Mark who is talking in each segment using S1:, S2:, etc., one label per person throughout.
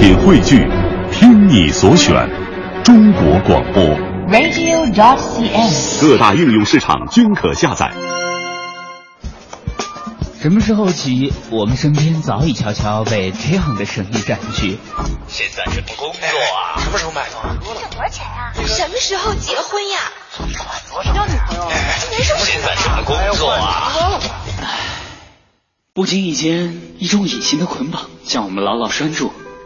S1: 品汇聚，听你所选，中国广播。
S2: radio.dot.cn，。
S1: 各大应用市场均可下载。
S3: 什么时候起，我们身边早已悄悄被这样的声音占据？
S4: 现在什么工作啊？
S5: 什么时候买房啊？
S6: 挣多少钱啊？什么时候结婚呀？
S5: 交女朋友？
S6: 今年是不是？
S4: 现在什么工作啊？
S3: 不经意间，一种隐形的捆绑将我们牢牢拴住，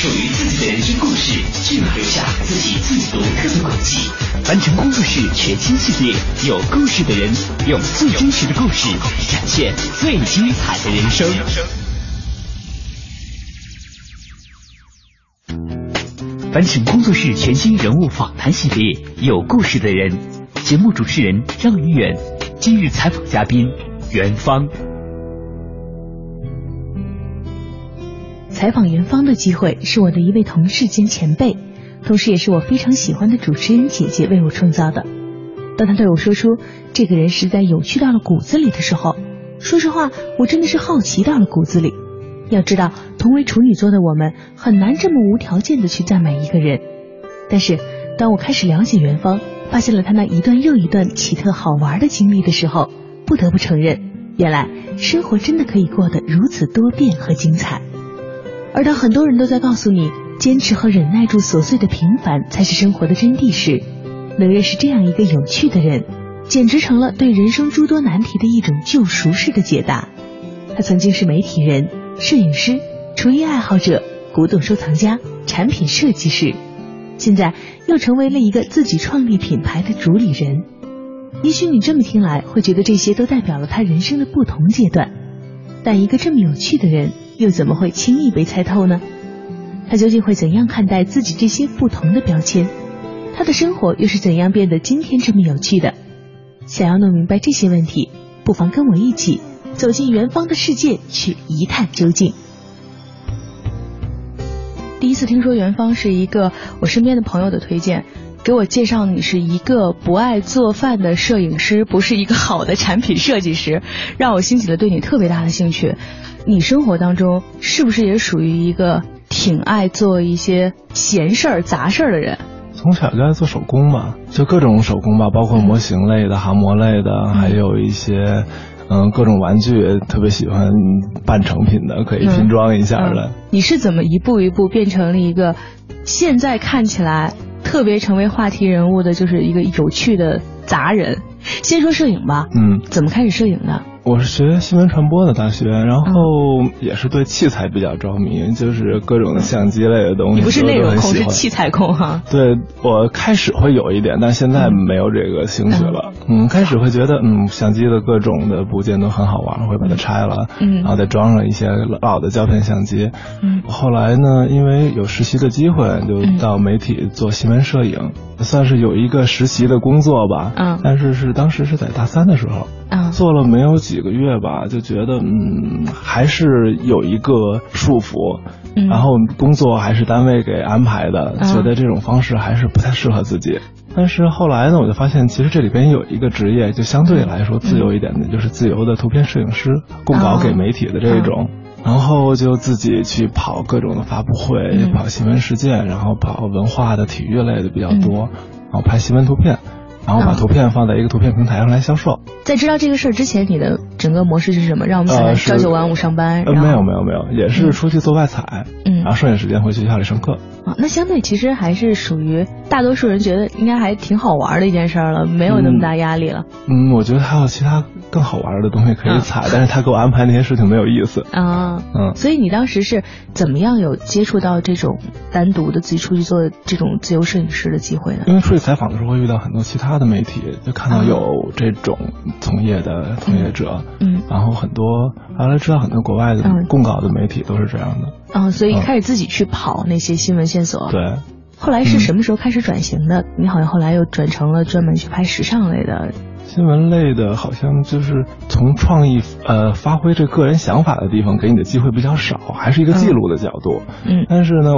S3: 属于自己的人生故事，就要留下自己最独特的轨迹。完成工作室全新系列，有故事的人，用最真实的故事展现最精彩的人生。完成工作室全新人物访谈系列，有故事的人。节目主持人张云远，今日采访嘉宾袁芳。
S7: 采访元芳的机会是我的一位同事兼前辈，同时也是我非常喜欢的主持人姐姐为我创造的。当她对我说出这个人实在有趣到了骨子里的时候，说实话，我真的是好奇到了骨子里。要知道，同为处女座的我们很难这么无条件的去赞美一个人，但是当我开始了解元芳，发现了他那一段又一段奇特好玩的经历的时候，不得不承认，原来生活真的可以过得如此多变和精彩。而当很多人都在告诉你，坚持和忍耐住琐碎的平凡才是生活的真谛时，能认识这样一个有趣的人，简直成了对人生诸多难题的一种救赎式的解答。他曾经是媒体人、摄影师、厨艺爱好者、古董收藏家、产品设计师。现在又成为了一个自己创立品牌的主理人。也许你这么听来会觉得这些都代表了他人生的不同阶段，但一个这么有趣的人，又怎么会轻易被猜透呢？他究竟会怎样看待自己这些不同的标签？他的生活又是怎样变得今天这么有趣的？想要弄明白这些问题，不妨跟我一起走进元芳的世界，去一探究竟。第一次听说元芳是一个我身边的朋友的推荐，给我介绍你是一个不爱做饭的摄影师，不是一个好的产品设计师，让我兴起了对你特别大的兴趣。你生活当中是不是也属于一个挺爱做一些闲事儿、杂事儿的人？
S5: 从小就爱做手工嘛，就各种手工吧，包括模型类的、航模类的，还有一些。嗯，各种玩具特别喜欢半成品的，可以拼装一下的、
S7: 嗯嗯。你是怎么一步一步变成了一个现在看起来特别成为话题人物的，就是一个有趣的杂人？先说摄影吧，
S5: 嗯，
S7: 怎么开始摄影的？
S5: 我是学新闻传播的大学，然后也是对器材比较着迷，就是各种的相机类的东西。
S7: 你不是内容控，是器材控哈？
S5: 对，我开始会有一点，但现在没有这个兴趣了。嗯，嗯开始会觉得，嗯，相机的各种的部件都很好玩，会把它拆了，
S7: 嗯，
S5: 然后再装上一些老的胶片相机。
S7: 嗯，
S5: 后来呢，因为有实习的机会，就到媒体做新闻摄影，算是有一个实习的工作吧。
S7: 嗯，
S5: 但是是当时是在大三的时候。
S7: 嗯，
S5: 做了没有几个月吧，就觉得嗯，还是有一个束缚，
S7: 嗯、
S5: 然后工作还是单位给安排的，
S7: 嗯、
S5: 觉得这种方式还是不太适合自己。但是后来呢，我就发现其实这里边有一个职业，就相对来说自由一点的，
S7: 嗯、
S5: 就是自由的图片摄影师，供稿给媒体的这种。然后就自己去跑各种的发布会，
S7: 嗯、
S5: 跑新闻事件，然后跑文化的、体育类的比较
S7: 嗯
S5: 多，然后拍新闻图片。然后把图片放在一个图片平台上来销售。
S7: 在知道这个事儿之前，你的整个模式是什么？让我们想朝九晚五上班？
S5: 呃，没有没有没有，也是出去做外采，
S7: 嗯，
S5: 然后剩下时间回学校里上课。
S7: 啊，那相对其实还是属于大多数人觉得应该还挺好玩的一件事了，没有那么大压力了。
S5: 嗯，我觉得还有其他更好玩的东西可以采，但是他给我安排那些事情没有意思。
S7: 啊，
S5: 嗯，
S7: 所以你当时是怎么样有接触到这种单独的自己出去做这种自由摄影师的机会呢？
S5: 因为出去采访的时候会遇到很多其他的媒体，就看到有这种从业的从业者，
S7: 嗯，
S5: 然后很多后来知道很多国外的供稿的媒体都是这样的。
S7: 嗯，所以开始自己去跑那些新闻线索。
S5: 对。
S7: 后来是什么时候开始转型的？你好像后来又转成了专门去拍时尚类的。
S5: 新闻类的，好像就是从创意呃发挥这个人想法的地方，给你的机会比较少，还是一个记录的角度。
S7: 嗯，
S5: 但是呢，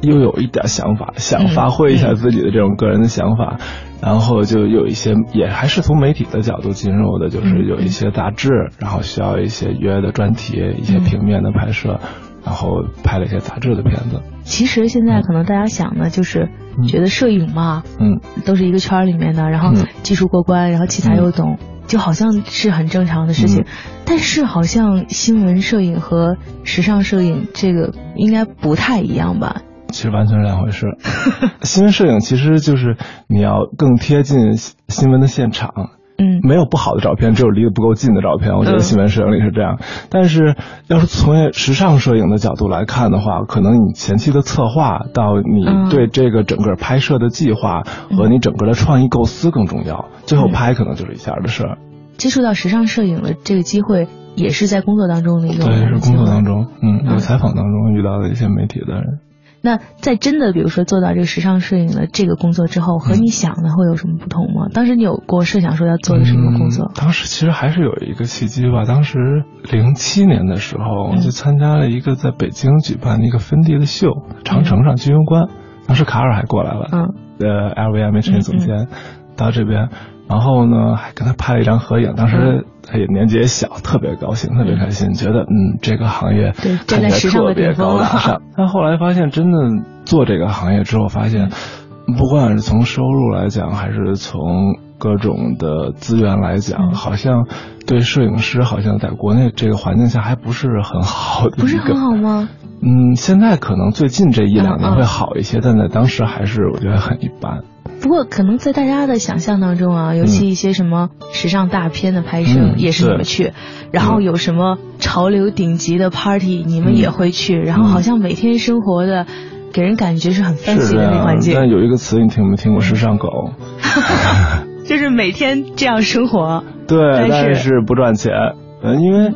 S5: 又有一点想法，想发挥一下自己的这种个人的想法，然后就有一些也还是从媒体的角度进入的，就是有一些杂志，然后需要一些约的专题，一些平面的拍摄。然后拍了一些杂志的片子。
S7: 其实现在可能大家想的就是觉得摄影嘛，
S5: 嗯，
S7: 都是一个圈里面的，然后技术过关，然后器材又懂，就好像是很正常的事情。但是好像新闻摄影和时尚摄影这个应该不太一样吧？
S5: 其实完全是两回事。新闻摄影其实就是你要更贴近新闻的现场。
S7: 嗯，
S5: 没有不好的照片，只有离得不够近的照片。我觉得新闻摄影里是这样。但是，要是从时尚摄影的角度来看的话，可能你前期的策划到你对这个整个拍摄的计划和你整个的创意构思更重要。最后拍可能就是一下的事儿。
S7: 接触到时尚摄影的这个机会，也是在工作当中的一个
S5: 对，是工作当中，嗯，有采访当中遇到的一些媒体的人。
S7: 那在真的，比如说做到这个时尚摄影的这个工作之后，和你想的会有什么不同吗？当时你有过设想说要做的什么工作？
S5: 当时其实还是有一个契机吧。当时零七年的时候，就参加了一个在北京举办的一个分地的秀，长城上居庸关。当时卡尔还过来了，
S7: 嗯，
S5: 呃，LVMH 总监到这边。然后呢，还跟他拍了一张合影。当时他也年纪也小，特别高兴，特别开心，觉得嗯，这个行业看起来特别高大上。但后来发现，真的做这个行业之后，发现不管是从收入来讲，还是从各种的资源来讲，好像对摄影师好像在国内这个环境下还不是很好的。
S7: 不是很好吗？
S5: 嗯，现在可能最近这一两年会好一些，但在当时还是我觉得很一般。
S7: 不过，可能在大家的想象当中啊，尤其一些什么时尚大片的拍摄，也是你们去；然后有什么潮流顶级的 party，你们也会去。然后好像每天生活的，给人感觉是很 fancy 的那环境。
S5: 但有一个词，你听没听过？时尚狗，
S7: 就是每天这样生活。
S5: 对，
S7: 但
S5: 是不赚钱。嗯，因为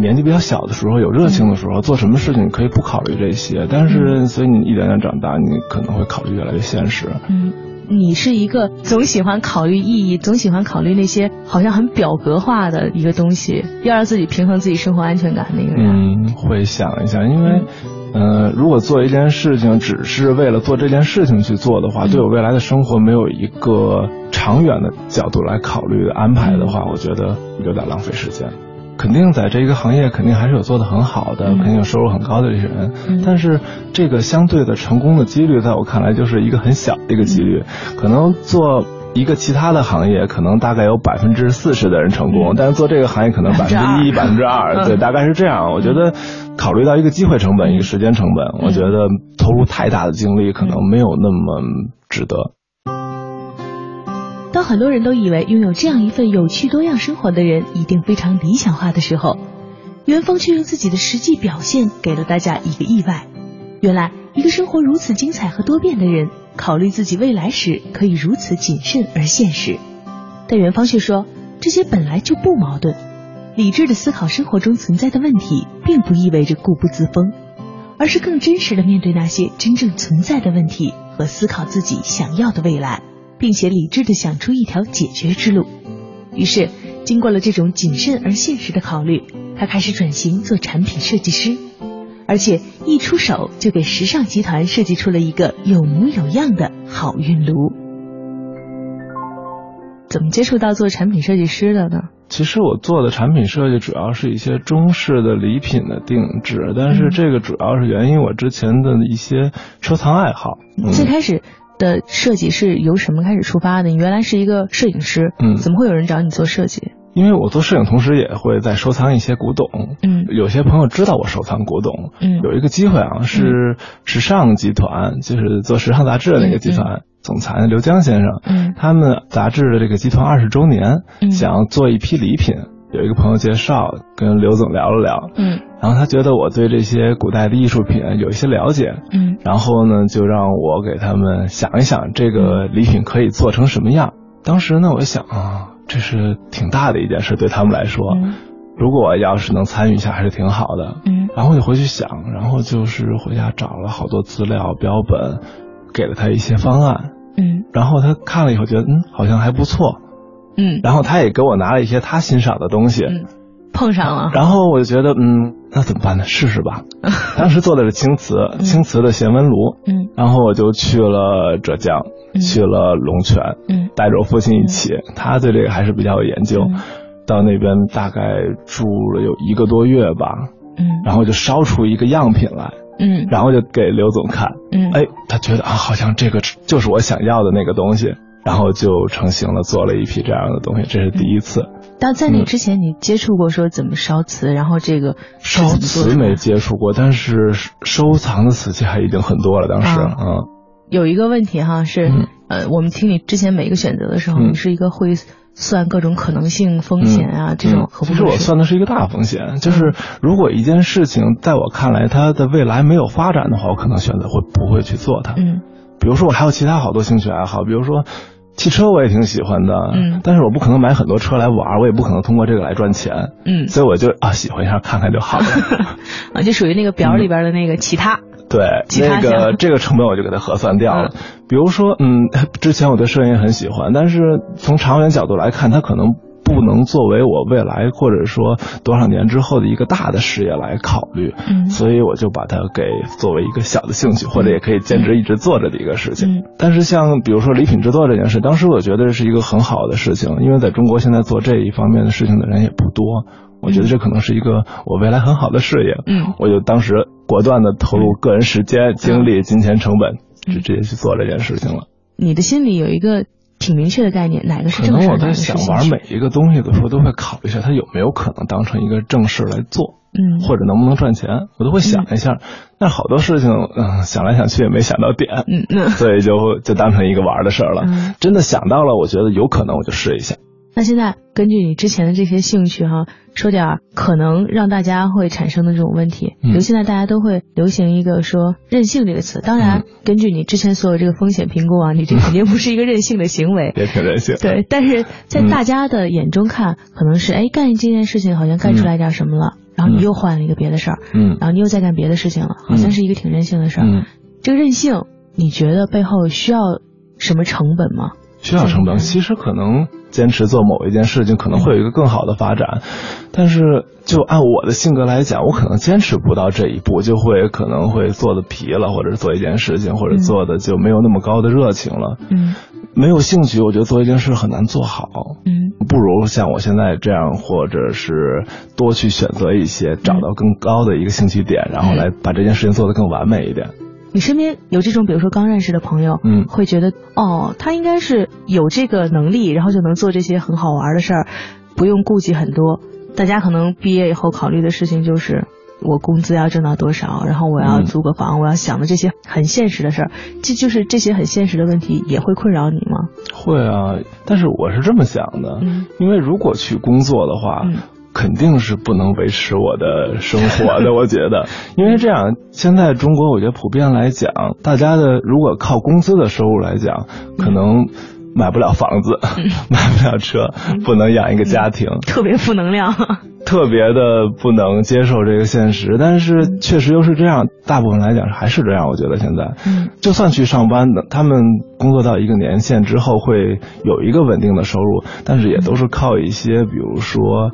S5: 年纪比较小的时候，有热情的时候，做什么事情可以不考虑这些。但是，所以你一点点长大，你可能会考虑越来越现实。
S7: 嗯。你是一个总喜欢考虑意义，总喜欢考虑那些好像很表格化的一个东西，要让自己平衡自己生活安全感的一个人。
S5: 嗯，会想一下，因为，呃，如果做一件事情只是为了做这件事情去做的话，对我未来的生活没有一个长远的角度来考虑安排的话，我觉得有点浪费时间。肯定在这一个行业，肯定还是有做的很好的，肯定有收入很高的这些人。但是这个相对的成功的几率，在我看来就是一个很小的一个几率。可能做一个其他的行业，可能大概有百分之四十的人成功，但是做这个行业可能百分之一、百分之二，对，大概是这样。我觉得考虑到一个机会成本、一个时间成本，我觉得投入太大的精力可能没有那么值得。
S7: 当很多人都以为拥有这样一份有趣多样生活的人一定非常理想化的时候，元芳却用自己的实际表现给了大家一个意外。原来，一个生活如此精彩和多变的人，考虑自己未来时可以如此谨慎而现实。但元芳却说，这些本来就不矛盾。理智的思考生活中存在的问题，并不意味着固步自封，而是更真实的面对那些真正存在的问题和思考自己想要的未来。并且理智的想出一条解决之路。于是，经过了这种谨慎而现实的考虑，他开始转型做产品设计师，而且一出手就给时尚集团设计出了一个有模有样的好运炉。怎么接触到做产品设计师的呢？
S5: 其实我做的产品设计主要是一些中式的礼品的定制，但是这个主要是源于我之前的一些收藏爱好。
S7: 最开始。的设计是由什么开始出发的？你原来是一个摄影师，
S5: 嗯，
S7: 怎么会有人找你做设计？
S5: 因为我做摄影，同时也会在收藏一些古董，
S7: 嗯，
S5: 有些朋友知道我收藏古董，
S7: 嗯，
S5: 有一个机会啊，是时尚集团，就是做时尚杂志的那个集团总裁刘江先生，
S7: 嗯，
S5: 他们杂志的这个集团二十周年，想要做一批礼品。有一个朋友介绍，跟刘总聊了聊，
S7: 嗯，
S5: 然后他觉得我对这些古代的艺术品有一些了解，
S7: 嗯，
S5: 然后呢，就让我给他们想一想这个礼品可以做成什么样。当时呢，我想啊，这是挺大的一件事，对他们来说，如果要是能参与一下，还是挺好的，
S7: 嗯，
S5: 然后就回去想，然后就是回家找了好多资料标本。给了他一些方案，
S7: 嗯。
S5: 然后他看了以后觉得嗯好像还不错，
S7: 嗯。
S5: 然后他也给我拿了一些他欣赏的东西，
S7: 嗯，碰上了，
S5: 然后我就觉得嗯那怎么办呢？试试吧。当时做的是青瓷，青瓷的咸温炉，
S7: 嗯。
S5: 然后我就去了浙江，
S7: 嗯。
S5: 去了龙泉，
S7: 嗯。
S5: 带着我父亲一起，他对这个还是比较有研究。
S7: 嗯。
S5: 到那边大概住了有一个多月吧，
S7: 嗯。
S5: 然后就烧出一个样品来，
S7: 嗯。
S5: 然后就给刘总看，
S7: 嗯，
S5: 哎，他觉得啊，好像这个就是我想要的那个东西，然后就成型了，做了一批这样的东西，这是第一次。
S7: 但在那之前，你接触过说怎么烧瓷，然后这个
S5: 烧瓷没接触过，但是收藏的瓷器还已经很多了。当时，
S7: 啊
S5: 嗯，
S7: 有一个问题哈，是、
S5: 嗯
S7: 呃，我们听你之前每一个选择的时候，
S5: 嗯
S7: 你是一个会算各种可能性、风险啊、这种？
S5: 其实我算的是一个大风险，就是如果一件事情在我看来它的未来没有发展的话，我可能选择会不会去做它。
S7: 嗯
S5: 比如说我还有其他好多兴趣爱好，比如说汽车我也挺喜欢的，
S7: 嗯
S5: 但是我不可能买很多车来玩，我也不可能通过这个来赚钱，
S7: 嗯
S5: 所以我就啊喜欢一下看看就好了。
S7: 啊，就属于那个表里边的那个其他。
S5: 对，那个这个成本我就给它核算掉了。比如说，嗯，之前我对摄影也很喜欢，但是从长远角度来看，它可能不能作为我未来或者说多少年之后的一个大的事业来考虑。
S7: 嗯
S5: 所以我就把它给作为一个小的兴趣，或者也可以兼职一直做着的一个事情。
S7: 嗯
S5: 但是像比如说礼品制作这件事，当时我觉得这是一个很好的事情，因为在中国现在做这一方面的事情的人也不多。我觉得这可能是一个我未来很好的事业。
S7: 嗯
S5: 我就当时果断的投入个人时间、精力、金钱成本，就直接去做这件事情了。
S7: 你的心里有一个挺明确的概念，哪个是正事可能
S5: 我在想？玩每一个东西的时候，都会考虑一下它有没有可能当成一个正事来做，
S7: 嗯
S5: 或者能不能赚钱，我都会想一下。但好多事情，嗯，想来想去也没想到点，
S7: 嗯那
S5: 所以就就当成一个玩的事儿了。
S7: 嗯
S5: 真的想到了，我觉得有可能，我就试一下。
S7: 那现在根据你之前的这些兴趣哈，说点儿可能让大家会产生的这种问题。比
S5: 嗯
S7: 如现在大家都会流行一个说任性这个词，当然
S5: 嗯
S7: 根据你之前所有这个风险评估啊，你这肯定不是一个任性的行为。
S5: 也挺任性。
S7: 对，但是在
S5: 嗯
S7: 大家的眼中看，可能是哎干这件事情好像干出来点什么了，然后你
S5: 嗯
S7: 又换了一个别的事儿，
S5: 嗯
S7: 然后你又在干别的事情了，好像是一个挺任性的事儿。
S5: 嗯，
S7: 这个任性，你觉得背后需要什么成本吗？
S5: 需要成本。
S7: 嗯
S5: 其实可能坚持做某一件事情，可能会有一个更好的发展，但是就按我的性格来讲，我可能坚持不到这一步，就会可能会做的疲了，或者做一件事情，或者做的就没有那么高的热情了。
S7: 嗯
S5: 没有兴趣，我觉得做一件事很难做好。
S7: 嗯
S5: 不如像我现在这样，或者是多去选择一些，找到更高的一个兴趣点，然后来把这件事情做得更完美一点。
S7: 你身边有这种，比如说刚认识的朋友，
S5: 嗯
S7: 会觉得哦，他应该是有这个能力，然后就能做这些很好玩的事儿，不用顾忌很多。大家可能毕业以后考虑的事情就是。我工资要挣到多少？然后我要
S5: 嗯
S7: 租个房，我要想的这些很现实的事儿，这就是这些很现实的问题也会困扰你吗？
S5: 会啊，但是我是这么想的，
S7: 嗯
S5: 因为如果去工作的话，
S7: 嗯
S5: 肯定是不能维持我的生活的。我觉得，因为这样，现在中国我觉得普遍来讲，大家的如果靠工资的收入来讲，可能买不了房子，买不了车，不能养一个家庭。
S7: 特别负能量。
S5: 特别的不能接受这个现实，但是确实又是这样，大部分来讲还是这样。我觉得现在，
S7: 嗯
S5: 就算去上班的，他们工作到一个年限之后会有一个稳定的收入，但是也都是靠一些，比如说。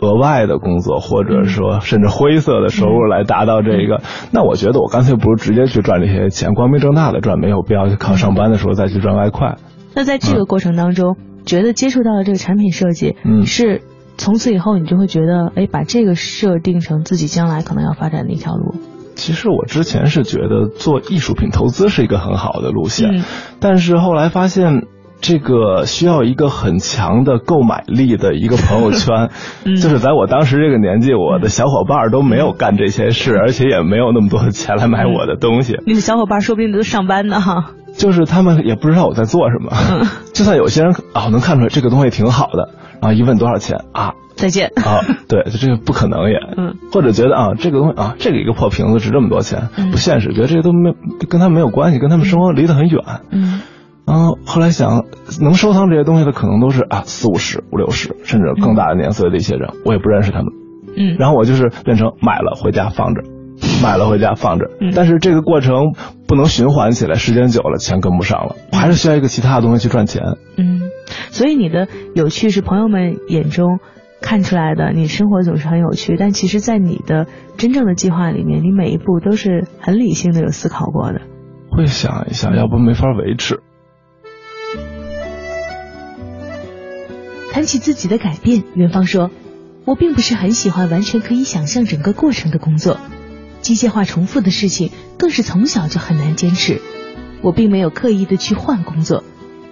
S5: 额外的工作，或者说甚至灰色的收入来达到这个，那我觉得我干脆不如直接去赚这些钱，光明正大的赚，没有必要去靠上班的时候再去赚外快。
S7: 那在这个过程当中，觉得接触到了这个产品设计，
S5: 嗯
S7: 是从此以后你就会觉得，哎，把这个设定成自己将来可能要发展的一条路。
S5: 其实我之前是觉得做艺术品投资是一个很好的路线，
S7: 嗯
S5: 但是后来发现。这个需要一个很强的购买力的一个朋友圈，
S7: 嗯。
S5: 就是在我当时这个年纪，我的小伙伴都没有干这些事，而且也没有那么多的钱来买我的东西，
S7: 你的小伙伴说不定都上班呢哈。
S5: 就是他们也不知道我在做什么。
S7: 嗯。
S5: 就算有些人啊能看出来这个东西挺好的，然后一问多少钱啊。
S7: 再见。
S5: 啊，对，就这个不可能也，
S7: 嗯，
S5: 或者觉得啊，这个东西啊，这个一个破瓶子值这么多钱，
S7: 嗯。
S5: 不现实，觉得这些都没跟他们没有关系，跟他们生活离得很远。
S7: 嗯
S5: 然后后来想，能收藏这些东西的可能都是啊四五十、五六十，甚至更大的年岁的一些人，我也不认识他们。
S7: 嗯，
S5: 然后我就是变成买了回家放着，买了回家放着
S7: 嗯。
S5: 但是这个过程不能循环起来，时间久了钱跟不上了，我还是需要一个其他的东西去赚钱。
S7: 嗯，所以你的有趣是朋友们眼中看出来的，你生活总是很有趣，但其实，在你的真正的计划里面，你每一步都是很理性的，有思考过的。
S5: 会想一下，要不没法维持。
S7: 谈起自己的改变，元芳说：“我并不是很喜欢完全可以想象整个过程的工作，机械化重复的事情更是从小就很难坚持。我并没有刻意的去换工作，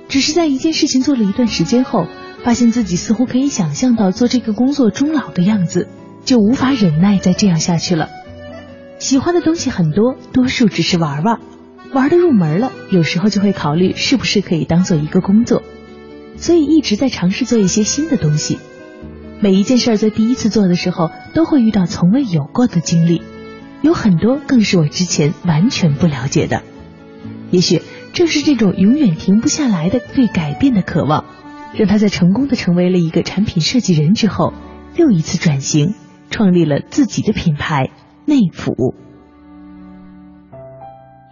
S7: 只是在一件事情做了一段时间后，发现自己似乎可以想象到做这个工作终老的样子，就无法忍耐再这样下去了。喜欢的东西很多，多数只是玩玩，玩的入门了，有时候就会考虑是不是可以当做一个工作。”所以一直在尝试做一些新的东西，每一件事儿在第一次做的时候都会遇到从未有过的经历，有很多更是我之前完全不了解的。也许正是这种永远停不下来的对改变的渴望，让他在成功的成为了一个产品设计人之后，又一次转型，创立了自己的品牌内府。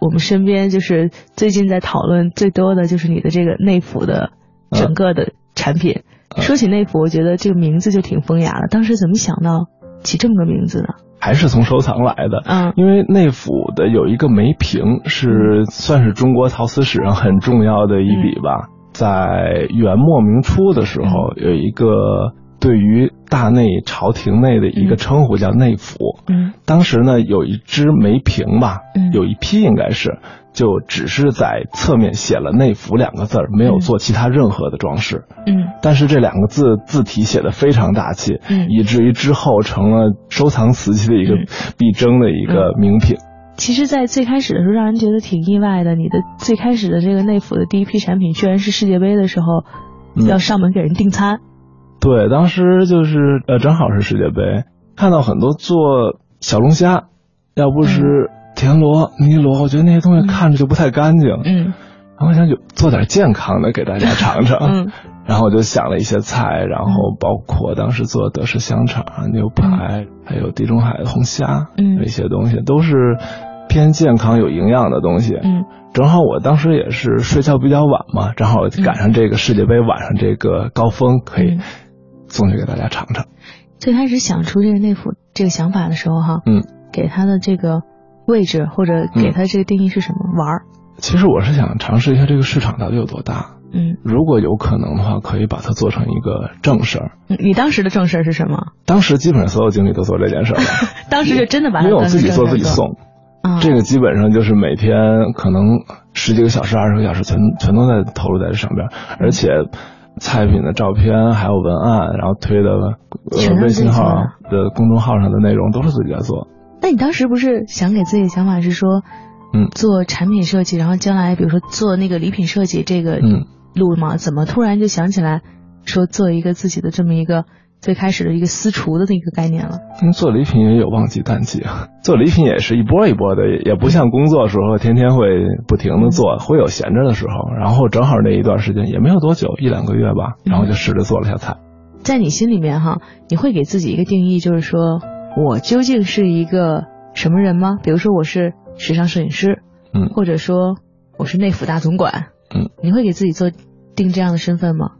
S7: 我们身边就是最近在讨论最多的就是你的这个内府的。整个的产品，说起内府，我觉得这个名字就挺风雅的。当时怎么想到起这么个名字呢？
S5: 还是从收藏来的。
S7: 嗯，
S5: 因为内府的有一个梅瓶，是算是中国陶瓷史上很重要的一笔吧。在元末明初的时候，有一个对于大内朝廷内的一个称呼叫内府。
S7: 嗯，
S5: 当时呢有一只梅瓶吧，
S7: 嗯，
S5: 有一批应该是。就只是在侧面写了“内府”两个字儿，没有做其他任何的装饰。
S7: 嗯，
S5: 但是这两个字字体写的非常大气，
S7: 嗯，
S5: 以至于之后成了收藏瓷器的一个必争的一个名品。
S7: 其实，在最开始的时候，让人觉得挺意外的。你的最开始的这个内府的第一批产品，居然是世界杯的时候要上门给人订餐。
S5: 对，当时就是呃，正好是世界杯，看到很多做小龙虾，要不是。田螺、泥螺，我觉得那些东西看着就不太干净。
S7: 嗯，
S5: 然后我想就做点健康的给大家尝尝。
S7: 嗯，
S5: 然后我就想了一些菜，然后包括当时做德式香肠、牛排，还有地中海的红虾，
S7: 嗯，
S5: 那些东西都是偏健康、有营养的东西。
S7: 嗯，
S5: 正好我当时也是睡觉比较晚嘛，正好赶上这个世界杯晚上这个高峰，可以送去给大家尝尝。
S7: 最开始想出这个内服这个想法的时候，哈，
S5: 嗯，
S7: 给他的这个。位置或者给它这个定义是什么？玩儿。
S5: 其实我是想尝试一下这个市场到底有多大。
S7: 嗯，
S5: 如果有可能的话，可以把它做成一个正事儿。
S7: 你当时的正事儿是什么？
S5: 当时基本上所有经理都做这件事儿。
S7: 当时就真的把它
S5: 因为我自己做自己送。
S7: 啊。
S5: 这个基本上就是每天可能十几个小时、二十个小时，全全都在投入在这上边，而且菜品的照片还有文案，然后推的呃微信号的公众号上的内容都是自己在做。
S7: 那你当时不是想给自己的想法是说，
S5: 嗯，
S7: 做产品设计，然后将来比如说做那个礼品设计这个路吗？怎么突然就想起来说做一个自己的这么一个最开始的一个私厨的那个概念了？
S5: 因为做礼品也有旺季淡季啊，做礼品也是一波一波的，也不像工作时候天天会不停的做，会有闲着的时候。然后正好那一段时间也没有多久，一两个月吧，然后就试着做了下菜。
S7: 在你心里面哈，你会给自己一个定义，就是说。我究竟是一个什么人吗？比如说我是时尚摄影师，
S5: 嗯，
S7: 或者说我是内府大总管，
S5: 嗯，
S7: 你会给自己做定这样的身份吗？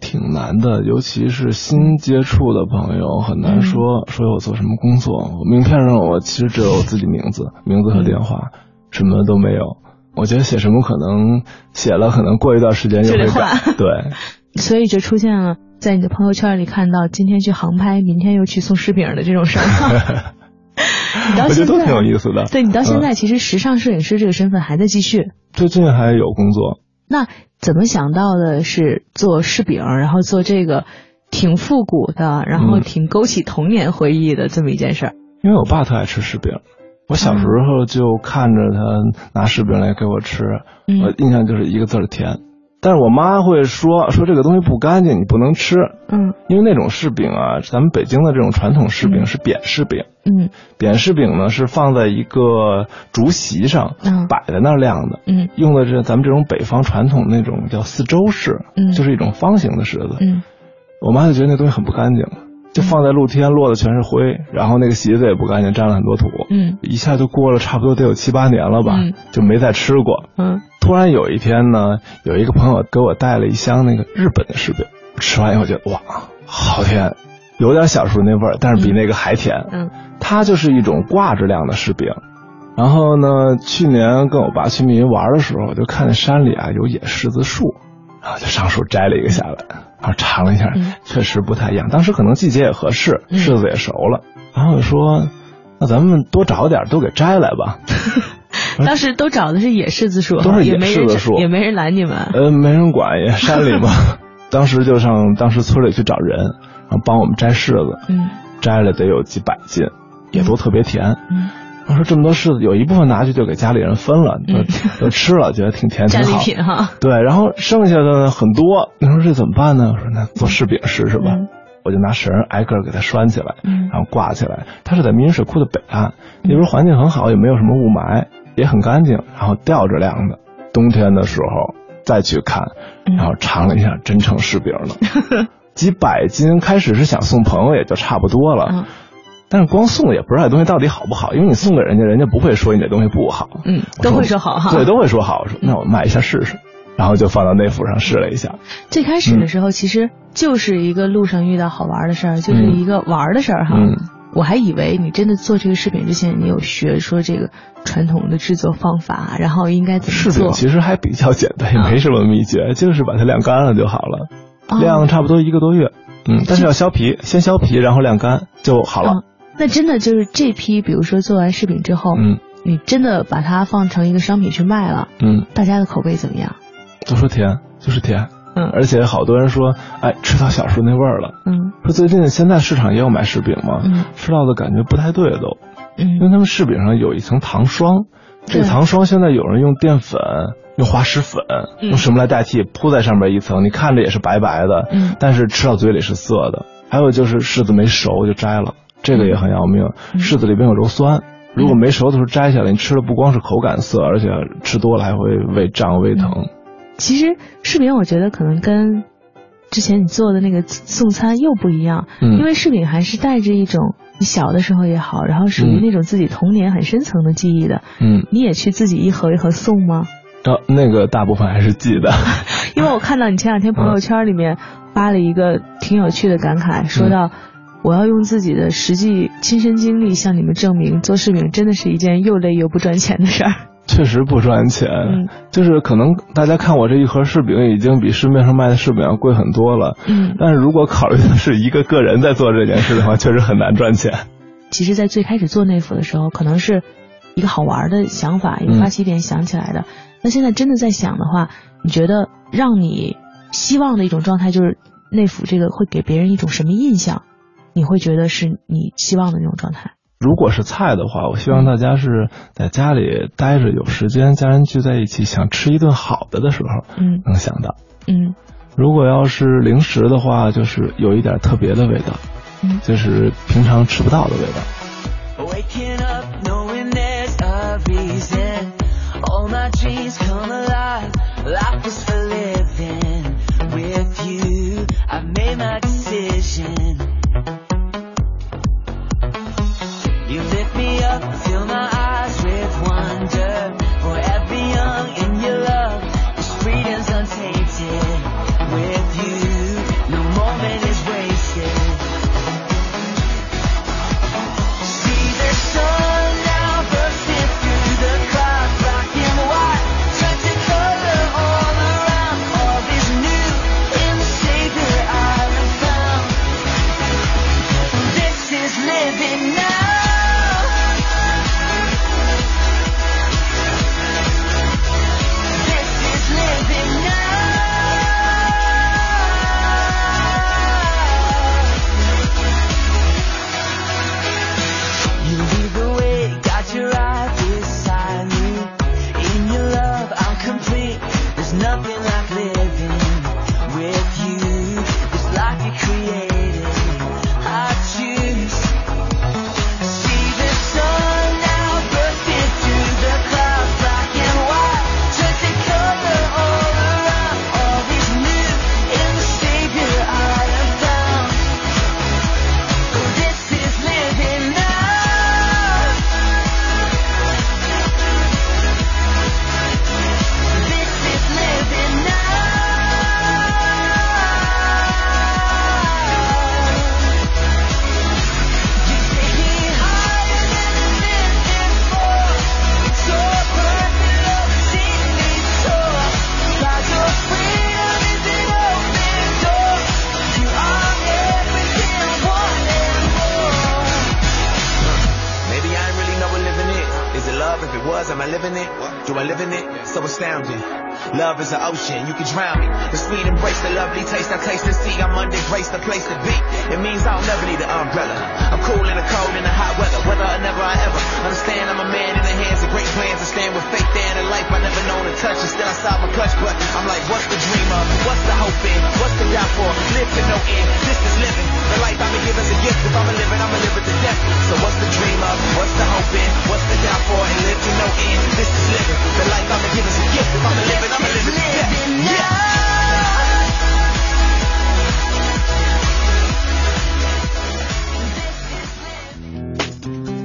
S5: 挺难的，尤其是新接触的朋友，很难说说我做什么工作。名片上我其实只有自己名字、名字和电话，什么都没有。我觉得写什么可能写了，可能过一段时间就会改。对，
S7: 所以就出现了。在你的朋友圈里看到今天去航拍，明天又去送柿饼的这种事儿，
S5: 我觉得都挺有意思的。
S7: 对你到现在，其实时尚摄影师这个身份还在继续。
S5: 最近还有工作。
S7: 那怎么想到的是做柿饼，然后做这个挺复古的，然后挺勾起童年回忆的这么一件事儿？
S5: 因为我爸特爱吃柿饼，我小时候就看着他拿柿饼来给我吃，我印象就是一个字儿甜。但是我妈会说说这个东西不干净，你不能吃。
S7: 嗯，
S5: 因为那种柿饼啊，咱们北京的这种传统柿饼是扁柿饼。
S7: 嗯，
S5: 扁柿饼呢是放在一个竹席上嗯摆在那儿晾的。
S7: 嗯，
S5: 用的是咱们这种北方传统那种叫四周柿，就是一种方形的柿子。
S7: 嗯，
S5: 我妈就觉得那东西很不干净，就放在露天，落的全是灰，然后那个席子也不干净，沾了很多土。
S7: 嗯
S5: 一下就过了差不多得有七八年了吧，
S7: 嗯
S5: 就没再吃过。
S7: 嗯
S5: 突然有一天呢，有一个朋友给我带了一箱那个日本的柿饼，吃完以后觉得哇，好甜，有点小时候那味儿，但是比那个还甜。
S7: 嗯
S5: 它就是一种挂着量的柿饼。然后呢，去年跟我爸去密云玩的时候，就看见山里啊有野柿子树，然后就上树摘了一个下来，然后尝了一下，
S7: 嗯
S5: 确实不太一样。当时可能季节也合适，
S7: 嗯
S5: 柿子也熟了，然后我说，那咱们多找点，都给摘来吧。
S7: 当时都找的是野柿子树，
S5: 都是野柿子树
S7: 也没人拦你们。
S5: 呃，没人管，也 山里嘛。当时就上当时村里去找人，然后帮我们摘柿子，
S7: 嗯
S5: 摘了得有几百斤，也都特别甜。
S7: 嗯，
S5: 我说这么多柿子，有一部分拿去就给家里人分了，
S7: 嗯
S5: 都都吃了，觉得挺甜，挺好。
S7: 品哈。
S5: 对，然后剩下的很多，你说这怎么办呢？我说那做柿饼试试吧。
S7: 嗯
S5: 我就拿绳儿挨个儿给它拴起来，
S7: 嗯
S5: 然后挂起来。它是在密云水库的北岸，那边环境很好，也没有什么雾霾，也很干净，然后吊着晾的。冬天的时候再去看，
S7: 嗯
S5: 然后尝了一下，真成柿饼了，几百斤。开始是想送朋友，也就差不多了。
S7: 嗯
S5: 但是光送也不知道这东西到底好不好，因为你送给人家，人家不会说你这东西不好。
S7: 嗯，都会说好哈。
S5: 对，都会说好。我说那我买一下试试，然后就放到内府上试了一下。
S7: 最开始的时候，其实就是一个路上遇到好玩的事儿，就是一个玩儿的事儿哈。
S5: 嗯
S7: 我还以为你真的做这个饰品之前，你有学说这个传统的制作方法，然后应该怎么做。
S5: 其实还比较简单，也没什么秘诀，就是把它晾干了就好了，
S7: 哦
S5: 晾差不多一个多月。嗯，但是要削皮，先削皮，然后晾干就好了。
S7: 嗯那真的就是这批，比如说做完柿饼之后，
S5: 嗯。
S7: 你真的把它放成一个商品去卖了，
S5: 嗯，
S7: 大家的口碑怎么样？
S5: 都说甜，就是甜。
S7: 嗯。
S5: 而且好多人说，哎，吃到小时候那味儿了。
S7: 嗯。
S5: 说最近现在市场也有卖柿饼嘛，
S7: 嗯。
S5: 吃到的感觉不太对都，嗯。因为
S7: 嗯
S5: 他们柿饼上有一层糖霜，这个糖霜现在有人用淀粉、用滑石粉、
S7: 嗯。
S5: 用什么来代替，铺在上面一层，你看着也是白白的，
S7: 嗯。
S5: 但是吃到嘴里是涩的。还有就是柿子没熟就摘了，这个也很要命。
S7: 嗯
S5: 柿子里边有鞣酸，如果没熟的时候摘下来，你吃的不光是口感涩，而且吃多了还会胃胀、胃疼。
S7: 其实柿饼我觉得可能跟之前你做的那个送餐又不一样，
S5: 嗯
S7: 因为柿饼还是带着一种你小的时候也好，然后属于
S5: 嗯
S7: 那种自己童年很深层的记忆的。
S5: 嗯，
S7: 你也去自己一盒一盒送吗？
S5: 这那个大部分还是记得。
S7: 因为我看到你前两天朋友圈里面发了一个挺有趣的感慨，说
S5: 嗯
S7: 到我要用自己的实际亲身经历向你们证明，做柿饼真的是一件又累又不赚钱的事儿。
S5: 确实不赚钱，
S7: 嗯
S5: 就是可能大家看我这一盒柿饼已经比市面上卖的柿饼要贵很多了，
S7: 嗯，
S5: 但是如果考虑的是一个个人在做这件事的话，确实很难赚钱。
S7: 其实，在最开始做内服的时候，可能是一个好玩的想法，一个发起点想起来的。那现在真的在想的话，你觉得让你希望的一种状态，就是内服这个会给别人一种什么印象？你会觉得是你希望的那种状态？
S5: 如果是菜的话，我希望大家是在家里待着，有时间，家人聚在一起，想吃一顿好的的时候，
S7: 嗯
S5: 能想到。
S7: 嗯
S5: 如果要是零食的话，就是有一点特别的味道，
S7: 嗯
S5: 就是平常吃不到的味道。
S8: Ocean, you can drown touch. And still I saw my clutch, but I'm like, what's the dream of? What's the hope in? What's the doubt for? Live to no end. This is living. The life I've been given's a gift. If I'm a living, I'm a live it to death. So what's the dream of? What's the hope in? What's the doubt for? And live to no end. This is living. The life I've been given's a gift. If I'm a living, I'm a live it to death. Yeah.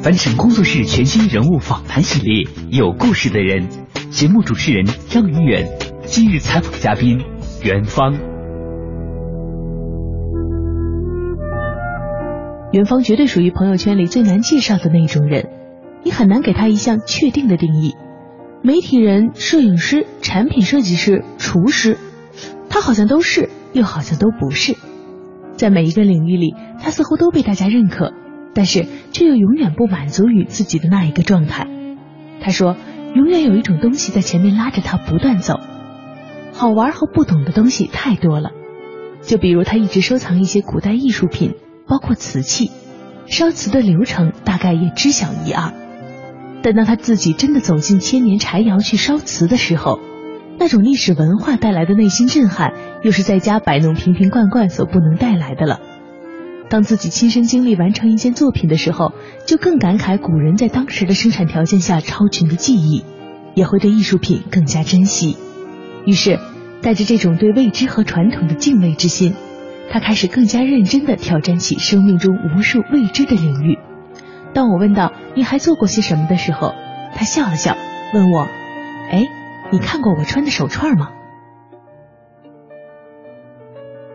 S3: 凡尘工作室全新人物访谈系列《有故事的人》，节目主持人张云远，今日采访嘉宾袁芳。
S7: 袁芳绝对属于朋友圈里最难介绍的那种人，你很难给他一项确定的定义。媒体人、摄影师、产品设计师、厨师，他好像都是，又好像都不是。在每一个领域里，他似乎都被大家认可，但是却又永远不满足于自己的那一个状态。他说，永远有一种东西在前面拉着他不断走。好玩和不懂的东西太多了，就比如他一直收藏一些古代艺术品。包括瓷器，烧瓷的流程大概也知晓一二。但当他自己真的走进千年柴窑去烧瓷的时候，那种历史文化带来的内心震撼，又是在家摆弄瓶瓶罐罐所不能带来的了。当自己亲身经历完成一件作品的时候，就更感慨古人在当时的生产条件下超群的技艺，也会对艺术品更加珍惜。于是，带着这种对未知和传统的敬畏之心。他开始更加认真地挑战起生命中无数未知的领域。当我问到你还做过些什么的时候，他笑了笑，问我：“哎，你看过我穿的手串吗？”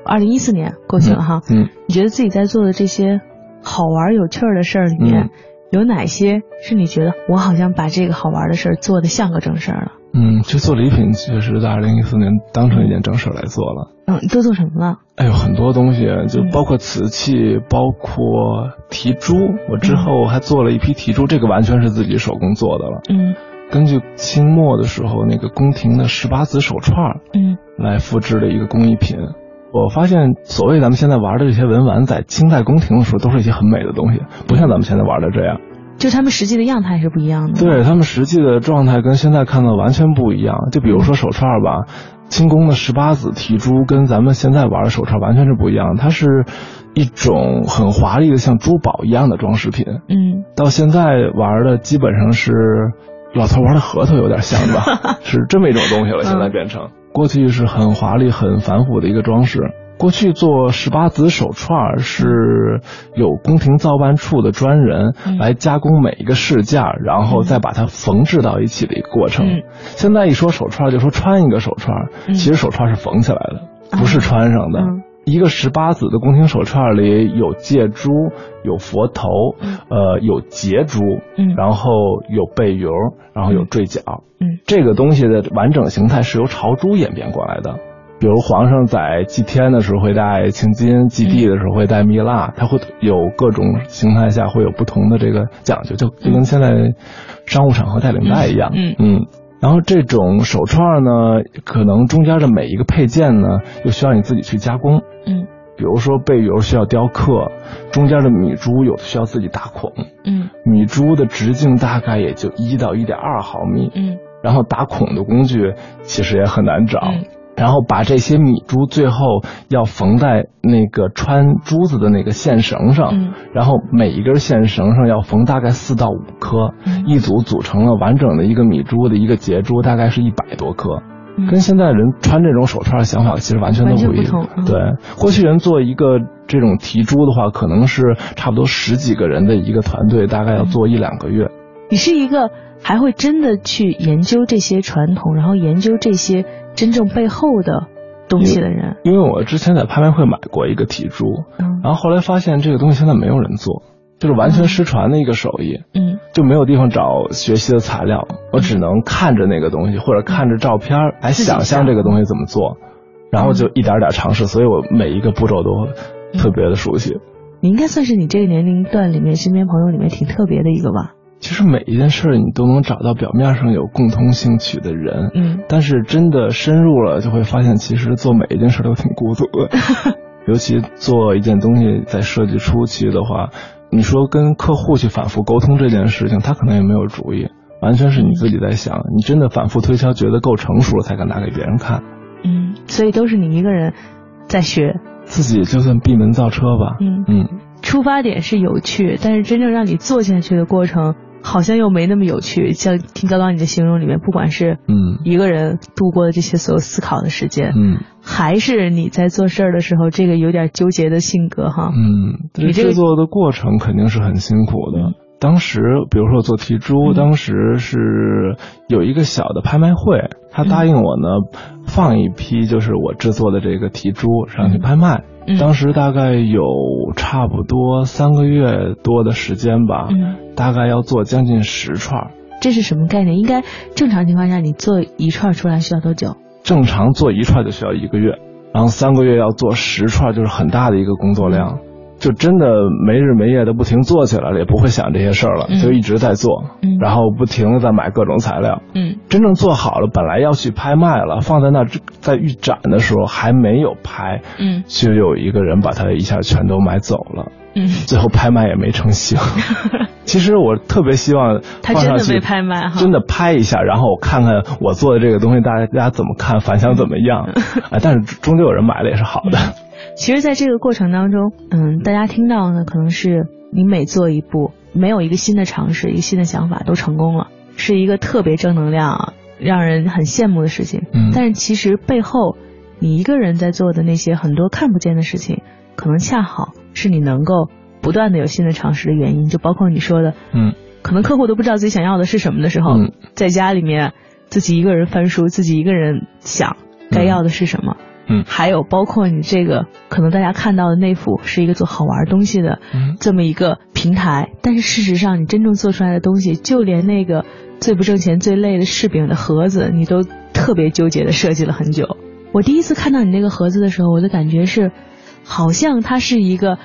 S7: 二零一四年过去了哈，
S5: 嗯，
S7: 你觉得自己在做的这些好玩有趣的事儿里面，
S5: 嗯
S7: 有哪些是你觉得我好像把这个好玩的事儿做的像个正事儿了？
S5: 嗯，就做礼品确实在二零一四年当成一件正事儿来做了。
S7: 嗯，都做什么了？
S5: 哎呦，很多东西，就包括瓷器，包括提珠。我之后还做了一批提珠，这个完全是自己手工做的了。
S7: 嗯
S5: 根据清末的时候那个宫廷的十八子手串儿
S7: 嗯
S5: 来复制的一个工艺品。我发现，所谓咱们现在玩的这些文玩，在清代宫廷的时候都是一些很美的东西，不像咱们现在玩的这样。
S7: 就他们实际的样态是不一样的。
S5: 对他们实际的状态跟现在看到完全不一样。就比如说手串吧，清宫的十八子提珠跟咱们现在玩的手串完全是不一样，它是一种很华丽的像珠宝一样的装饰品。
S7: 嗯
S5: 到现在玩的基本上是老头玩的核桃有点像吧，是这么一种东西了。现在变成过去是很华丽、很繁复的一个装饰。过去做十八子手串是有宫廷造办处的专人
S7: 嗯
S5: 来加工每一个饰件，然后再把它缝制到一起的一个过程。
S7: 嗯
S5: 现在一说手串，就说穿一个手串，
S7: 嗯
S5: 其实手串是缝起来的，不是穿上的。
S7: 嗯
S5: 一个十八子的宫廷手串里有戒珠，有佛头，呃，有结珠，
S7: 嗯
S5: 然后有背油，然后有坠角。
S7: 嗯
S5: 这个东西的完整形态是由朝珠演变过来的。比如皇上在祭天的时候会戴青金，祭地的时候会戴蜜蜡，它会有各种形态下会有不同的这个讲究，就就跟现在商务场合戴领带一样。
S7: 嗯
S5: 嗯。然后这种手串呢，可能中间的每一个配件呢，又需要你自己去加工。
S7: 嗯。
S5: 比如说贝油需要雕刻，中间的米珠有的需要自己打孔，
S7: 嗯。
S5: 米珠的直径大概也就一到一点二毫米，
S7: 嗯。
S5: 然后打孔的工具其实也很难找。
S7: 嗯
S5: 然后把这些米珠最后要缝在那个穿珠子的那个线绳上，
S7: 嗯
S5: 然后每一根线绳上要缝大概四到五颗，
S7: 嗯
S5: 一组组成了完整的一个米珠的一个结珠，大概是一百多颗。
S7: 嗯
S5: 跟现在人穿这种手串的想法其实完全都不一样。
S7: 嗯
S5: 对，过去人做一个这种提珠的话，可能是差不多十几个人的一个团队，大概要做一两个月。
S7: 你是一个还会真的去研究这些传统，然后研究这些真正背后的东西的人。
S5: 因为我之前在拍卖会买过一个提珠，
S7: 嗯
S5: 然后后来发现这个东西现在没有人做，就是完全失传的一个手艺，
S7: 嗯
S5: 就没有地方找学习的材料，我只能看着那个东西或者看着照片儿来想象这个东西怎么做，然后就一点点尝试，所以我每一个步骤都特别的熟悉。
S7: 你应该算是你这个年龄段里面身边朋友里面挺特别的一个吧？
S5: 其实每一件事儿你都能找到表面上有共通兴趣的人，
S7: 嗯，
S5: 但是真的深入了，就会发现其实做每一件事都挺孤独的。尤其做一件东西在设计初期的话，你说跟客户去反复沟通这件事情，他可能也没有主意，完全是你自己在想。你真的反复推敲，觉得够成熟了，才敢拿给别人看。
S7: 嗯，所以都是你一个人在学，
S5: 自己就算闭门造车吧。
S7: 嗯
S5: 嗯，
S7: 出发点是有趣，但是真正让你做下去的过程，好像又没那么有趣。像听刚刚你的形容里面，不管是
S5: 嗯
S7: 一个人度过的这些所有思考的时间，
S5: 嗯
S7: 还是你在做事儿的时候这个有点纠结的性格哈。
S5: 嗯，
S7: 你这个
S5: 制作的过程肯定是很辛苦的。
S7: 嗯
S5: 当时，比如说我做题珠，
S7: 嗯
S5: 当时是有一个小的拍卖会，他答应我呢，放一批就是我制作的这个题珠上去拍卖。
S7: 嗯
S5: 当时大概有差不多三个月多的时间吧，
S7: 嗯，
S5: 大概要做将近十串。
S7: 这是什么概念？应该正常情况下，你做一串出来需要多久？
S5: 正常做一串就需要一个月，然后三个月要做十串，就是很大的一个工作量，就真的没日没夜的不停做起来了，也不会想这些事儿了，
S7: 嗯
S5: 就一直在做，
S7: 嗯
S5: 然后不停的在买各种材料。
S7: 嗯
S5: 真正做好了，本来要去拍卖了，放在那在预展的时候还没有拍，
S7: 嗯
S5: 就有一个人把它一下全都买走了。
S7: 嗯，
S5: 最后拍卖也没成型。其实我特别希望
S7: 他真的被拍卖哈，
S5: 真的拍一下，然后我看看我做的这个东西大家怎么看，反响怎么样。啊，但是终究有人买了也是好的。
S7: 其实，在这个过程当中，嗯，大家听到呢，可能是你每做一步，没有一个新的尝试，一个新的想法都成功了，是一个特别正能量、让人很羡慕的事情。
S5: 嗯
S7: 但是其实背后，你一个人在做的那些很多看不见的事情，可能恰好是你能够不断的有新的尝试的原因。就包括你说的，
S5: 嗯
S7: 可能客户都不知道自己想要的是什么的时候，
S5: 嗯
S7: 在家里面自己一个人翻书，自己一个人想该要的是什么。
S5: 嗯
S7: 还有包括你这个可能大家看到的那幅是一个做好玩东西的
S5: 嗯
S7: 这么一个平台，但是事实上你真正做出来的东西，就连那个最不挣钱、最累的柿饼的盒子，你都特别纠结的设计了很久。我第一次看到你那个盒子的时候，我的感觉是，好像它是一个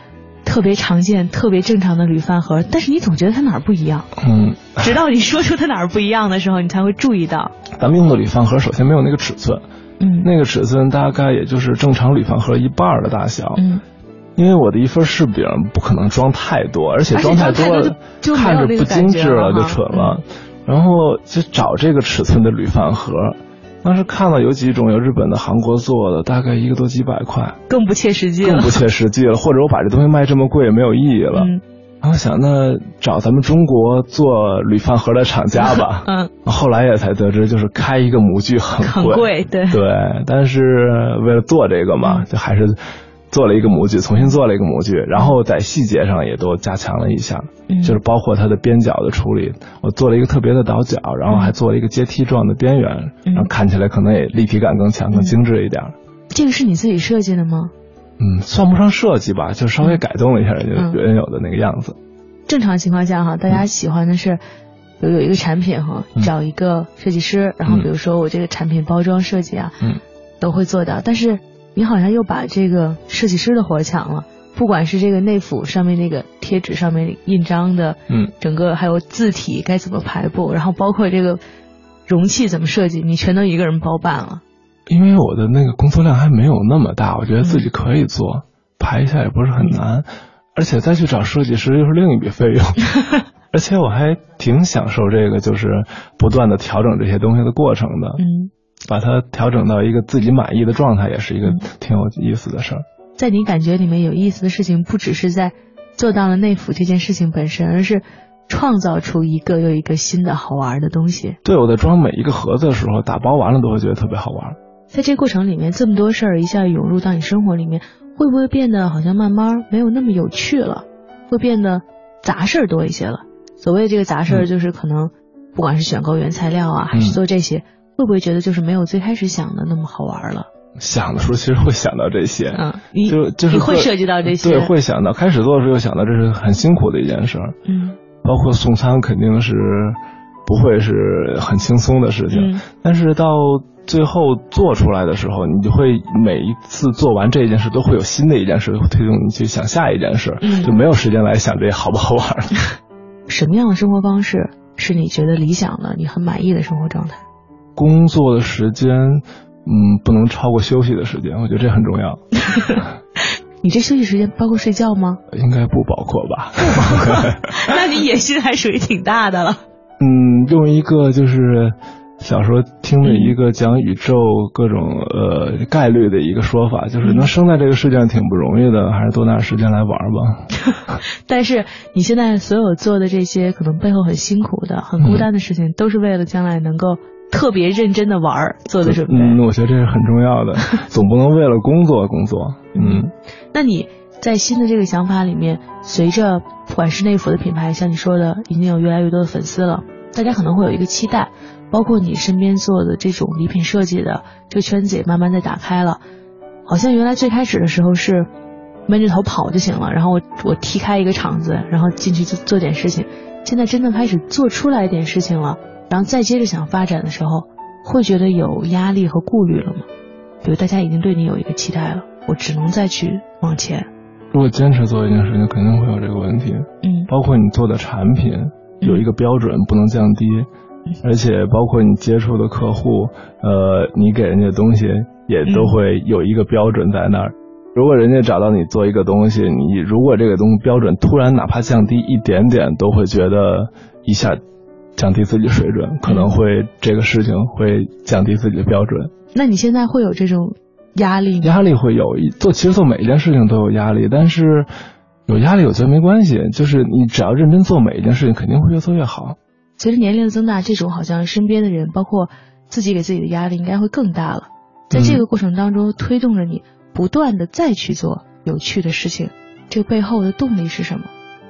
S7: 特别常见、特别正常的铝饭盒，但是你总觉得它哪儿不一样。
S5: 嗯，
S7: 直到你说出它哪儿不一样的时候，你才会注意到。
S5: 咱们用的铝饭盒首先没有那个尺寸，
S7: 嗯，
S5: 那个尺寸大概也就是正常铝饭盒一半的大小。
S7: 嗯，
S5: 因为我的一份柿饼不可能装太多，而且装太
S7: 多
S5: 了看着不精致了，就蠢了。然后就找这个尺寸的铝饭盒，当时看了有几种有日本的、韩国做的，大概一个多几百块，
S7: 更不切实际了。
S5: 更不切实际了。或者我把这东西卖这么贵也没有意义了。
S7: 嗯
S5: 然后想那找咱们中国做铝饭盒的厂家吧。
S7: 嗯，
S5: 后来也才得知，就是开一个模具很
S7: 很贵，对
S5: 对，但是为了做这个嘛，
S7: 嗯
S5: 就还是做了一个模具，重新做了一个模具，然后在细节上也都加强了一下，
S7: 嗯
S5: 就是包括它的边角的处理，我做了一个特别的倒角，然后还做了一个阶梯状的边缘，
S7: 嗯
S5: 然后看起来可能也立体感更强、更精致一点。
S7: 这个是你自己设计的吗？
S5: 嗯，算不上设计吧，就稍微改动了一下人家
S7: 嗯
S5: 原有的那个样子。
S7: 正常情况下哈，大家喜欢的是有有一个产品哈，
S5: 嗯
S7: 找一个设计师，然后比如说我这个产品包装设计啊，
S5: 嗯，
S7: 都会做到。但是你好像又把这个设计师的活抢了，不管是这个内 phủ 上面那个贴纸上面印章的，
S5: 嗯，
S7: 整个还有字体该怎么排布，然后包括这个容器怎么设计，你全都一个人包办了。
S5: 因为我的那个工作量还没有那么大，我觉得自己可以做，排一下也不是很难，而且再去找设计师又是另一笔费用，而且我还挺享受这个就是不断的调整这些东西的过程的，
S7: 嗯，
S5: 把它调整到一个自己满意的状态，也是一个挺有意思的事儿。
S7: 在你感觉里面有意思的事情，不只是在做到了内服这件事情本身，而是创造出一个又一个新的好玩的东西。
S5: 对，我在装每一个盒子的时候，打包完了都会觉得特别好玩。
S7: 在这过程里面，这么多事儿一下涌入到你生活里面，会不会变得好像慢慢没有那么有趣了？会变得杂事儿多一些了？所谓这个杂事儿，就是可能不管是选购原材料啊，还是做这些，会不会觉得就是没有最开始想的那么好玩了？
S5: 想的时候其实会想到这些，
S7: 嗯，
S5: 就就是
S7: 你会涉及到这些，
S5: 对，会想到。开始做的时候就想到这是很辛苦的一件事儿，
S7: 嗯，
S5: 包括送餐肯定是不会是很轻松的事情，
S7: 嗯
S5: 但是到最后做出来的时候，你就会每一次做完这件事，都会有新的一件事会推动你去想下一件事，
S7: 嗯
S5: 就没有时间来想这好不好玩了。
S7: 什么样的生活方式是你觉得理想的、你很满意的生活状态？
S5: 工作的时间，嗯，不能超过休息的时间，我觉得这很重要。
S7: 你这休息时间包括睡觉吗？
S5: 应该不包括吧？
S7: 不包括 那你野心还属于挺大的了。
S5: 嗯，用一个就是小时候听的一个讲宇宙各种呃概率的一个说法，就是能生在这个世界上挺不容易的，还是多拿点时间来玩吧。
S7: 但是你现在所有做的这些可能背后很辛苦的、很孤单的事情，都是为了将来能够特别认真的玩儿做的准备。
S5: 嗯，我觉得这是很重要的，总不能为了工作工作。嗯，
S7: 那你在新的这个想法里面，随着不管是内服的品牌，像你说的，已经有越来越多的粉丝了，大家可能会有一个期待，包括你身边做的这种礼品设计的这个圈子也慢慢在打开了。好像原来最开始的时候是闷着头跑就行了，然后我我踢开一个场子，然后进去做做点事情。现在真的开始做出来一点事情了，然后再接着想发展的时候，会觉得有压力和顾虑了吗？比如大家已经对你有一个期待了，我只能再去往前。
S5: 如果坚持做一件事情，肯定会有这个问题。
S7: 嗯
S5: 包括你做的产品有一个标准，不能降低，而且包括你接触的客户，呃，你给人家东西也都会有一个标准在那儿。如果人家找到你做一个东西，你如果这个东西标准突然哪怕降低一点点，都会觉得一下降低自己水准，可能会这个事情会降低自己的标准。
S7: 那你现在会有这种压力吗？
S5: 压力会有做，其实做每一件事情都有压力，但是有压力我觉得没关系，就是你只要认真做每一件事情，肯定会越做越好。
S7: 随着年龄的增大，这种好像身边的人，包括自己给自己的压力，应该会更大了。在这个过程当中，推动着你不断的再去做有趣的事情，这个背后的动力是什么？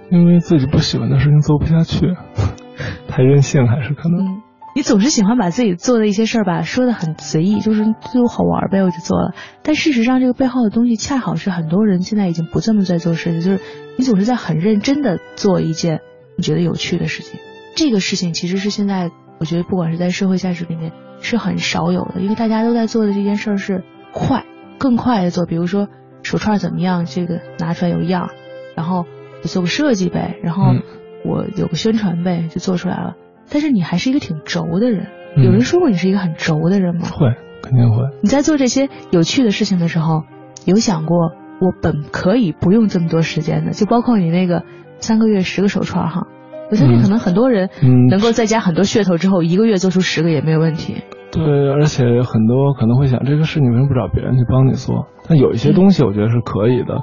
S5: 因为自己不喜欢的事情做不下去，太任性还是可能。
S7: 嗯，你总是喜欢把自己做的一些事儿吧说的很随意，就是对我好玩呗，我就做了。但事实上，这个背后的东西恰好是很多人现在已经不这么在做事情，就是你总是在很认真的做一件你觉得有趣的事情。这个事情其实是现在我觉得不管是在社会价值里面是很少有的，因为大家都在做的这件事儿是快，更快的做。比如说手串怎么样，这个拿出来有样，然后我做个设计呗，然后
S5: 嗯
S7: 我有个宣传呗，就做出来了。但是你还是一个挺轴的人，
S5: 嗯
S7: 有人说过你是一个很轴的人吗？
S5: 会，肯定会。
S7: 你在做这些有趣的事情的时候，有想过我本可以不用这么多时间的？就包括你那个三个月十个手串哈，我相信
S5: 嗯。
S7: 可能很多人
S5: 嗯。
S7: 能够再加很多噱头之后，一个月做出十个也没有问题。
S5: 对，而且很多可能会想，这个事你为什么不找别人去帮你做？但有一些东西我觉得是可以的，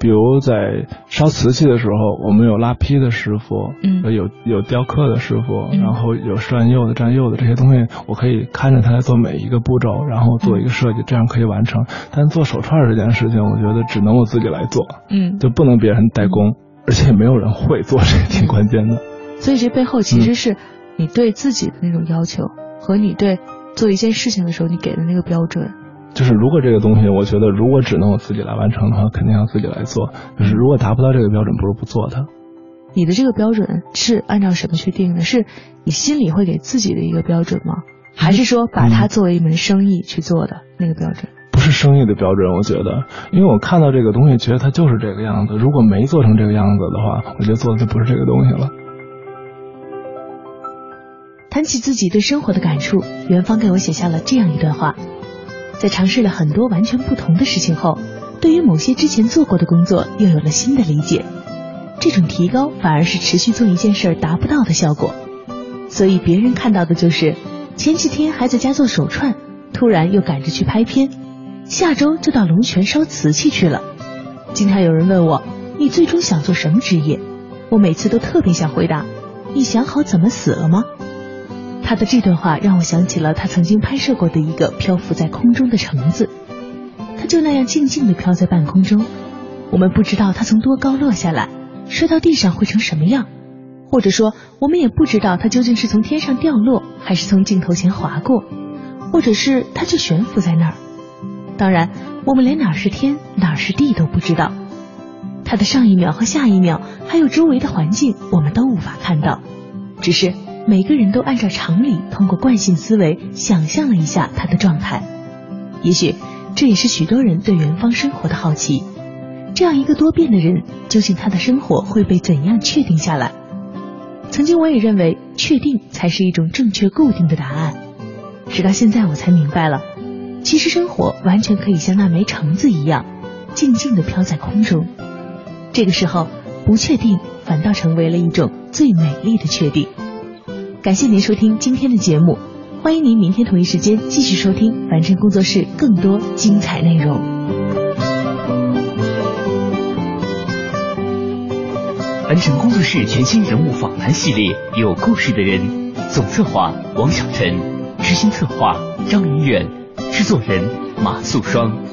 S5: 比如在烧瓷器的时候，我们有拉坯的师傅，
S7: 嗯
S5: 有有雕刻的师傅，
S7: 嗯。
S5: 然后有蘸釉的、蘸釉的这些东西，我可以看着他来做每一个步骤，然后做一个设计，这样可以完成。但做手串这件事情，我觉得只能我自己来做，
S7: 嗯，
S5: 就不能别人代工，而且没有人会做，这个挺关键的。
S7: 所以这背后其实是你对自己的那种要求和你对做一件事情的时候你给的那个标准。
S5: 就是如果这个东西，我觉得如果只能我自己来完成的话，肯定要自己来做。就是如果达不到这个标准，不如不做它。
S7: 你的这个标准是按照什么去定的？是你心里会给自己的一个标准吗？还是说把它作为一门生意去做的那个标准？
S5: 是生意的标准，我觉得，因为我看到这个东西，觉得它就是这个样子。如果没做成这个样子的话，我觉得做的就不是这个东西了。
S7: 谈起自己对生活的感触，元芳给我写下了这样一段话：在尝试了很多完全不同的事情后，对于某些之前做过的工作又有了新的理解。这种提高反而是持续做一件事达不到的效果。所以别人看到的就是前几天还在家做手串，突然又赶着去拍片，下周就到龙泉烧瓷器去了。经常有人问我，你最终想做什么职业？我每次都特别想回答，你想好怎么死了吗？他的这段话让我想起了他曾经拍摄过的一个漂浮在空中的橙子，它就那样静静地飘在半空中，我们不知道它从多高落下来，摔到地上会成什么样，或者说我们也不知道它究竟是从天上掉落，还是从镜头前划过，或者是它就悬浮在那儿。当然，我们连哪是天，哪是地都不知道，它的上一秒和下一秒，还有周围的环境，我们都无法看到，只是。每个人都按照常理，通过惯性思维想象了一下他的状态。也许这也是许多人对元芳生活的好奇。这样一个多变的人，究竟他的生活会被怎样确定下来？曾经我也认为确定才是一种正确固定的答案，直到现在我才明白了，其实生活完全可以像那枚橙子一样，静静地飘在空中。这个时候，不确定反倒成为了一种最美丽的确定。感谢您收听今天的节目，欢迎您明天同一时间继续收听凡尘工作室更多精彩内容。
S3: 凡尘工作室全新人物访谈系列《有故事的人》，总策划王小晨，执行策划张云远，制作人马素双。